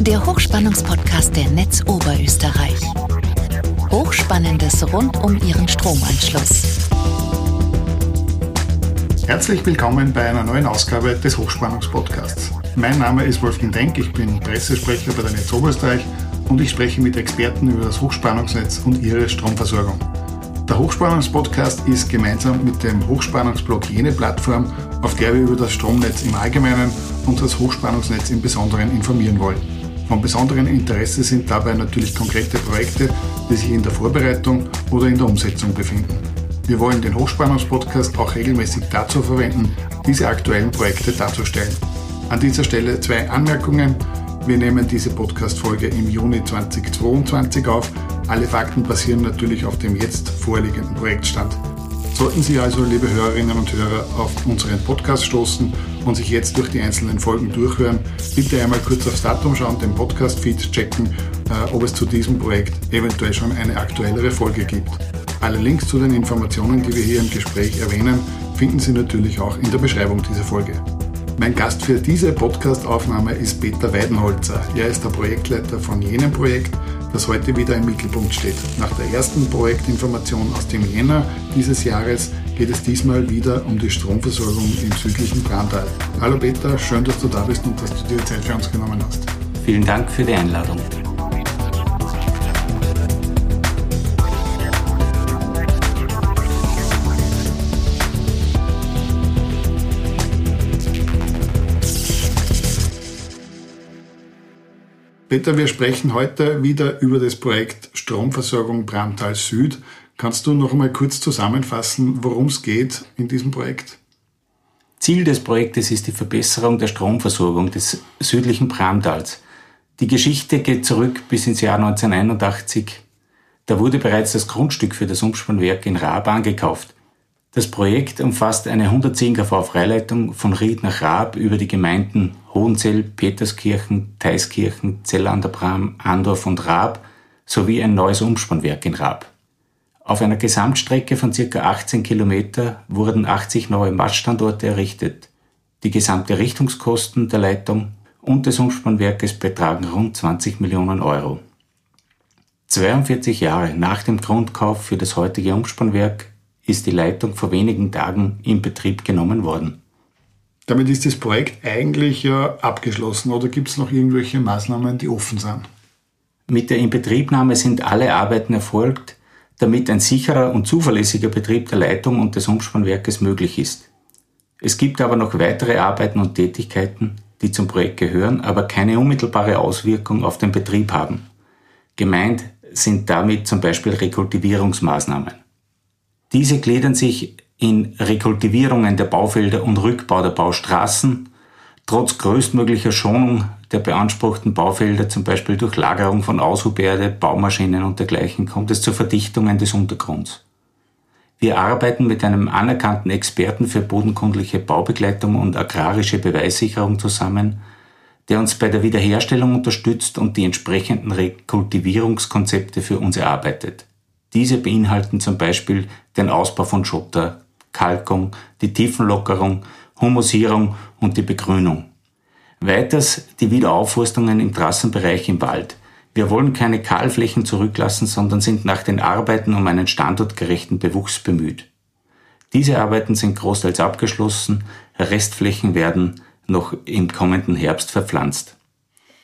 Der Hochspannungspodcast der Netz Oberösterreich. Hochspannendes rund um Ihren Stromanschluss. Herzlich willkommen bei einer neuen Ausgabe des Hochspannungspodcasts. Mein Name ist Wolfgang Denk, ich bin Pressesprecher bei der Netz Oberösterreich und ich spreche mit Experten über das Hochspannungsnetz und ihre Stromversorgung. Der Hochspannungspodcast ist gemeinsam mit dem Hochspannungsblog jene Plattform, auf der wir über das Stromnetz im Allgemeinen und das Hochspannungsnetz im Besonderen informieren wollen. Von besonderem Interesse sind dabei natürlich konkrete Projekte, die sich in der Vorbereitung oder in der Umsetzung befinden. Wir wollen den Hochspannungspodcast auch regelmäßig dazu verwenden, diese aktuellen Projekte darzustellen. An dieser Stelle zwei Anmerkungen. Wir nehmen diese Podcast-Folge im Juni 2022 auf. Alle Fakten basieren natürlich auf dem jetzt vorliegenden Projektstand. Sollten Sie also, liebe Hörerinnen und Hörer, auf unseren Podcast stoßen und sich jetzt durch die einzelnen Folgen durchhören, bitte einmal kurz aufs Datum schauen, den Podcast-Feed checken, äh, ob es zu diesem Projekt eventuell schon eine aktuellere Folge gibt. Alle Links zu den Informationen, die wir hier im Gespräch erwähnen, finden Sie natürlich auch in der Beschreibung dieser Folge. Mein Gast für diese Podcast-Aufnahme ist Peter Weidenholzer. Er ist der Projektleiter von jenem Projekt, das heute wieder im Mittelpunkt steht. Nach der ersten Projektinformation aus dem Jänner dieses Jahres geht es diesmal wieder um die Stromversorgung im südlichen Brandal. Hallo Peter, schön, dass du da bist und dass du dir Zeit für uns genommen hast. Vielen Dank für die Einladung. Peter, wir sprechen heute wieder über das Projekt Stromversorgung Bramtal Süd. Kannst du noch einmal kurz zusammenfassen, worum es geht in diesem Projekt? Ziel des Projektes ist die Verbesserung der Stromversorgung des südlichen Bramtals. Die Geschichte geht zurück bis ins Jahr 1981. Da wurde bereits das Grundstück für das Umspannwerk in Raab angekauft. Das Projekt umfasst eine 110 kV Freileitung von Ried nach Raab über die Gemeinden Hohenzell, Peterskirchen, Theiskirchen, Zell an der Bram, Andorf und Raab sowie ein neues Umspannwerk in Raab. Auf einer Gesamtstrecke von ca. 18 Kilometer wurden 80 neue Maststandorte errichtet. Die gesamte Richtungskosten der Leitung und des Umspannwerkes betragen rund 20 Millionen Euro. 42 Jahre nach dem Grundkauf für das heutige Umspannwerk ist die Leitung vor wenigen Tagen in Betrieb genommen worden. Damit ist das Projekt eigentlich ja abgeschlossen oder gibt es noch irgendwelche Maßnahmen, die offen sind? Mit der Inbetriebnahme sind alle Arbeiten erfolgt, damit ein sicherer und zuverlässiger Betrieb der Leitung und des Umspannwerkes möglich ist. Es gibt aber noch weitere Arbeiten und Tätigkeiten, die zum Projekt gehören, aber keine unmittelbare Auswirkung auf den Betrieb haben. Gemeint sind damit zum Beispiel Rekultivierungsmaßnahmen. Diese gliedern sich in Rekultivierungen der Baufelder und Rückbau der Baustraßen, trotz größtmöglicher Schonung der beanspruchten Baufelder, zum Beispiel durch Lagerung von Aushuberde, Baumaschinen und dergleichen, kommt es zu Verdichtungen des Untergrunds. Wir arbeiten mit einem anerkannten Experten für bodenkundliche Baubegleitung und agrarische Beweissicherung zusammen, der uns bei der Wiederherstellung unterstützt und die entsprechenden Rekultivierungskonzepte für uns erarbeitet. Diese beinhalten zum Beispiel den Ausbau von Schotter, Kalkung, die Tiefenlockerung, Humusierung und die Begrünung. Weiters die Wiederaufforstungen im Trassenbereich im Wald. Wir wollen keine Kahlflächen zurücklassen, sondern sind nach den Arbeiten um einen standortgerechten Bewuchs bemüht. Diese Arbeiten sind großteils abgeschlossen, Restflächen werden noch im kommenden Herbst verpflanzt.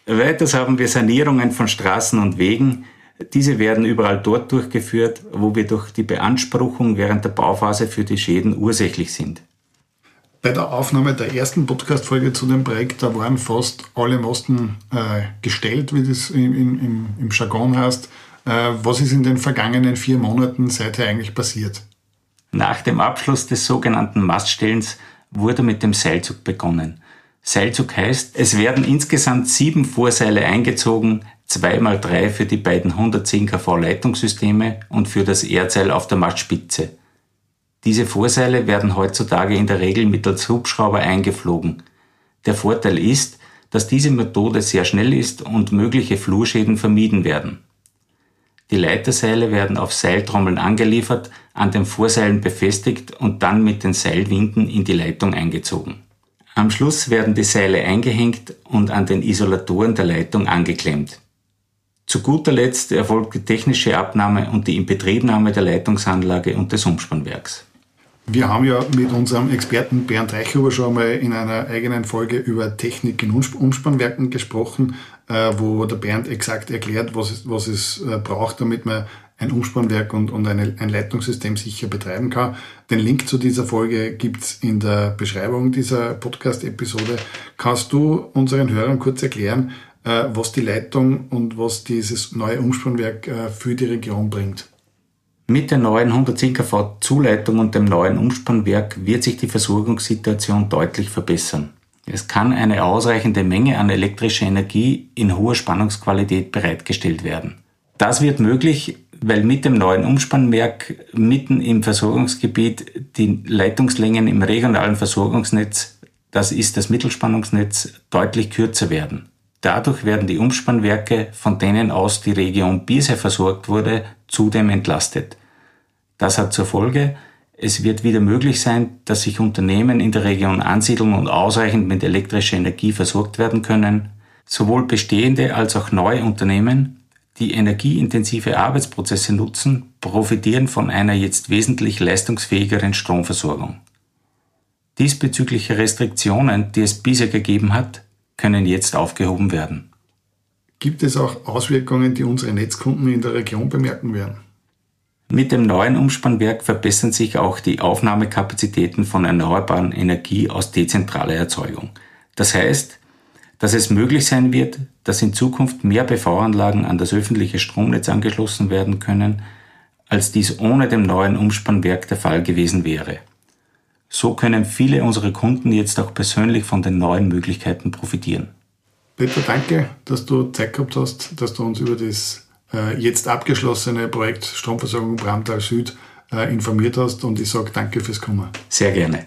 Weiters haben wir Sanierungen von Straßen und Wegen, diese werden überall dort durchgeführt, wo wir durch die Beanspruchung während der Bauphase für die Schäden ursächlich sind. Bei der Aufnahme der ersten Podcast-Folge zu dem Projekt, da waren fast alle Masten äh, gestellt, wie das im, im, im Jargon heißt. Äh, was ist in den vergangenen vier Monaten seither eigentlich passiert? Nach dem Abschluss des sogenannten Maststellens wurde mit dem Seilzug begonnen. Seilzug heißt, es werden insgesamt sieben Vorseile eingezogen, 2x3 für die beiden 110 kV Leitungssysteme und für das Erdseil auf der Mastspitze. Diese Vorseile werden heutzutage in der Regel mittels Hubschrauber eingeflogen. Der Vorteil ist, dass diese Methode sehr schnell ist und mögliche Flurschäden vermieden werden. Die Leiterseile werden auf Seiltrommeln angeliefert, an den Vorseilen befestigt und dann mit den Seilwinden in die Leitung eingezogen. Am Schluss werden die Seile eingehängt und an den Isolatoren der Leitung angeklemmt. Zu guter Letzt erfolgt die technische Abnahme und die Inbetriebnahme der Leitungsanlage und des Umspannwerks. Wir haben ja mit unserem Experten Bernd Reichhuber schon mal in einer eigenen Folge über Technik in Umspannwerken gesprochen, äh, wo der Bernd exakt erklärt, was es, was es äh, braucht, damit man ein Umspannwerk und, und eine, ein Leitungssystem sicher betreiben kann. Den Link zu dieser Folge gibt's in der Beschreibung dieser Podcast-Episode. Kannst du unseren Hörern kurz erklären, äh, was die Leitung und was dieses neue Umspannwerk äh, für die Region bringt? Mit der neuen 110 kV Zuleitung und dem neuen Umspannwerk wird sich die Versorgungssituation deutlich verbessern. Es kann eine ausreichende Menge an elektrischer Energie in hoher Spannungsqualität bereitgestellt werden. Das wird möglich, weil mit dem neuen Umspannwerk mitten im Versorgungsgebiet die Leitungslängen im regionalen Versorgungsnetz, das ist das Mittelspannungsnetz, deutlich kürzer werden. Dadurch werden die Umspannwerke, von denen aus die Region bisher versorgt wurde, zudem entlastet. Das hat zur Folge, es wird wieder möglich sein, dass sich Unternehmen in der Region ansiedeln und ausreichend mit elektrischer Energie versorgt werden können. Sowohl bestehende als auch neue Unternehmen die energieintensive Arbeitsprozesse nutzen, profitieren von einer jetzt wesentlich leistungsfähigeren Stromversorgung. Diesbezügliche Restriktionen, die es bisher gegeben hat, können jetzt aufgehoben werden. Gibt es auch Auswirkungen, die unsere Netzkunden in der Region bemerken werden? Mit dem neuen Umspannwerk verbessern sich auch die Aufnahmekapazitäten von erneuerbaren Energie aus dezentraler Erzeugung. Das heißt, dass es möglich sein wird, dass in Zukunft mehr PV-Anlagen an das öffentliche Stromnetz angeschlossen werden können, als dies ohne dem neuen Umspannwerk der Fall gewesen wäre. So können viele unserer Kunden jetzt auch persönlich von den neuen Möglichkeiten profitieren. Peter, danke, dass du Zeit gehabt hast, dass du uns über das äh, jetzt abgeschlossene Projekt Stromversorgung Bramtal Süd äh, informiert hast und ich sage danke fürs Kommen. Sehr gerne.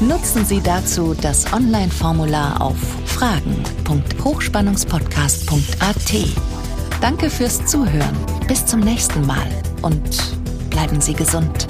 Nutzen Sie dazu das Online-Formular auf fragen.hochspannungspodcast.at. Danke fürs Zuhören. Bis zum nächsten Mal und bleiben Sie gesund.